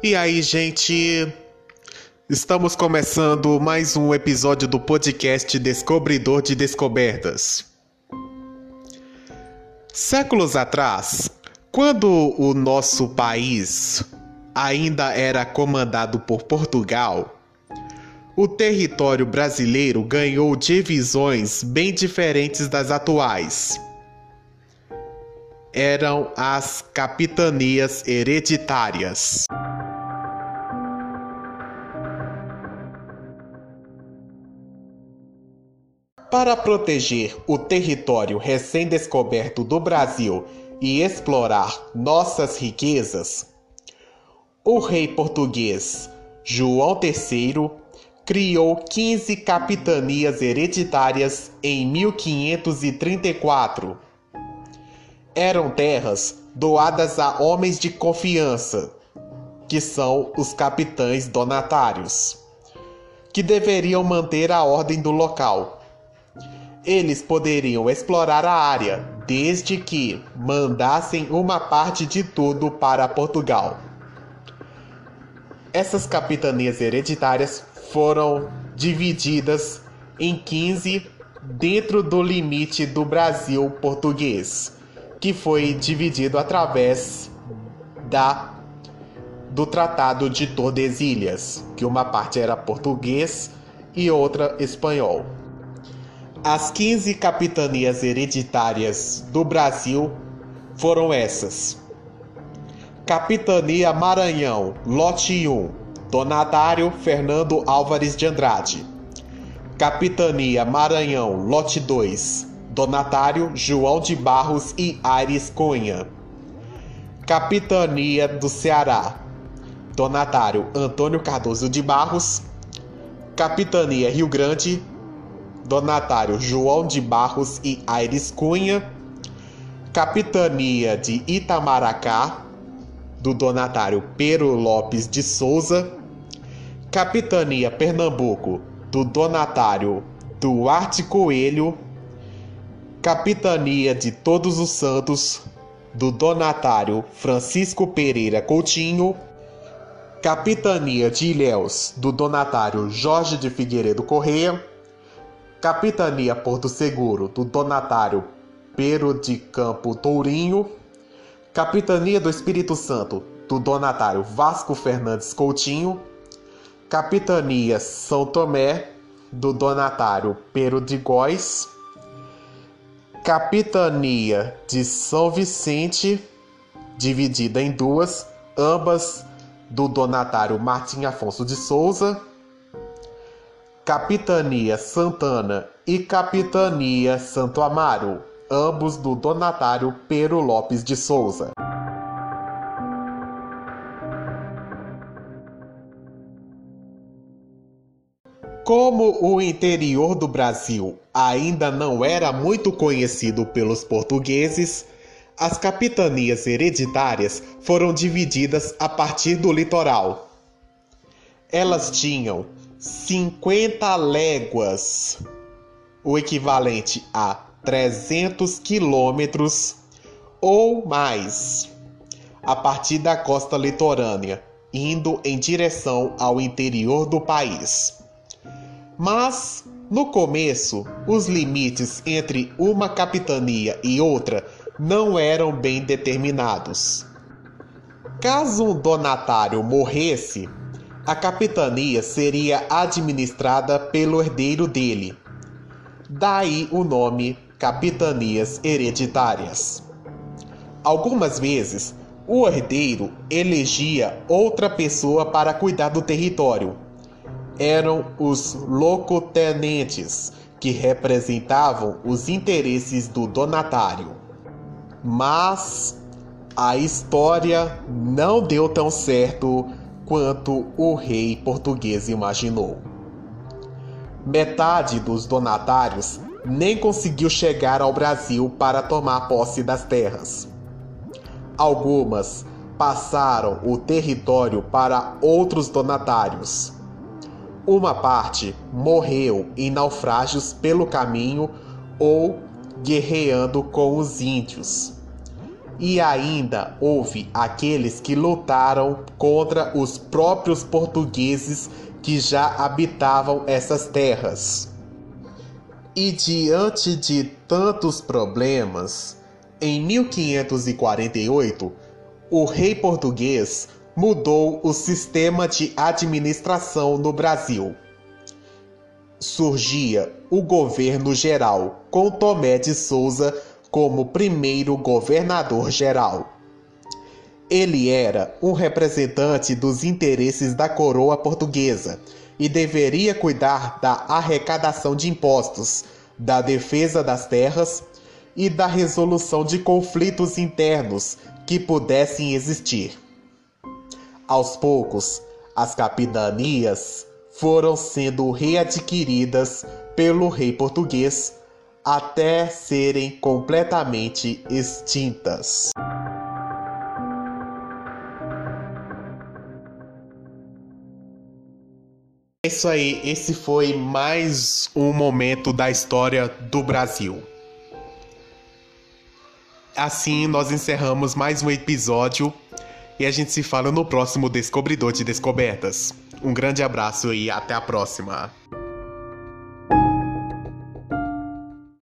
E aí, gente? Estamos começando mais um episódio do podcast Descobridor de Descobertas. Séculos atrás, quando o nosso país ainda era comandado por Portugal, o território brasileiro ganhou divisões bem diferentes das atuais. Eram as capitanias hereditárias. Para proteger o território recém-descoberto do Brasil e explorar nossas riquezas, o rei português João III criou 15 capitanias hereditárias em 1534. Eram terras doadas a homens de confiança, que são os capitães donatários, que deveriam manter a ordem do local. Eles poderiam explorar a área, desde que mandassem uma parte de tudo para Portugal. Essas capitanias hereditárias foram divididas em 15 dentro do limite do Brasil português, que foi dividido através da do Tratado de Tordesilhas, que uma parte era português e outra espanhol. As 15 capitanias hereditárias do Brasil foram essas: Capitania Maranhão, lote 1, Donatário Fernando Álvares de Andrade. Capitania Maranhão, lote 2. Donatário João de Barros e Aires Cunha. Capitania do Ceará. Donatário Antônio Cardoso de Barros. Capitania Rio Grande. Donatário João de Barros e Aires Cunha. Capitania de Itamaracá, do donatário Pero Lopes de Souza. Capitania Pernambuco, do donatário Duarte Coelho. Capitania de Todos os Santos, do donatário Francisco Pereira Coutinho. Capitania de Ilhéus, do donatário Jorge de Figueiredo Correia. Capitania Porto Seguro, do donatário Pero de Campo Tourinho. Capitania do Espírito Santo, do donatário Vasco Fernandes Coutinho. Capitania São Tomé, do donatário Pero de Góis. Capitania de São Vicente, dividida em duas, ambas do donatário Martim Afonso de Souza. Capitania Santana e Capitania Santo Amaro, ambos do donatário Pero Lopes de Souza. Como o interior do Brasil ainda não era muito conhecido pelos portugueses, as capitanias hereditárias foram divididas a partir do litoral. Elas tinham 50 léguas, o equivalente a 300 quilômetros ou mais, a partir da costa litorânea, indo em direção ao interior do país. Mas, no começo, os limites entre uma capitania e outra não eram bem determinados. Caso um donatário morresse, a capitania seria administrada pelo herdeiro dele. Daí o nome capitanias hereditárias. Algumas vezes, o herdeiro elegia outra pessoa para cuidar do território eram os locotenentes, que representavam os interesses do donatário. Mas a história não deu tão certo quanto o rei português imaginou. Metade dos donatários nem conseguiu chegar ao Brasil para tomar posse das terras. Algumas passaram o território para outros donatários uma parte morreu em naufrágios pelo caminho ou guerreando com os índios. E ainda houve aqueles que lutaram contra os próprios portugueses que já habitavam essas terras. E diante de tantos problemas, em 1548, o rei português mudou o sistema de administração no Brasil. Surgia o governo geral, com Tomé de Souza como primeiro governador geral. Ele era um representante dos interesses da coroa portuguesa e deveria cuidar da arrecadação de impostos, da defesa das terras e da resolução de conflitos internos que pudessem existir. Aos poucos, as capitanias foram sendo readquiridas pelo rei português até serem completamente extintas. É isso aí, esse foi mais um momento da história do Brasil. Assim, nós encerramos mais um episódio e a gente se fala no próximo Descobridor de Descobertas. Um grande abraço e até a próxima.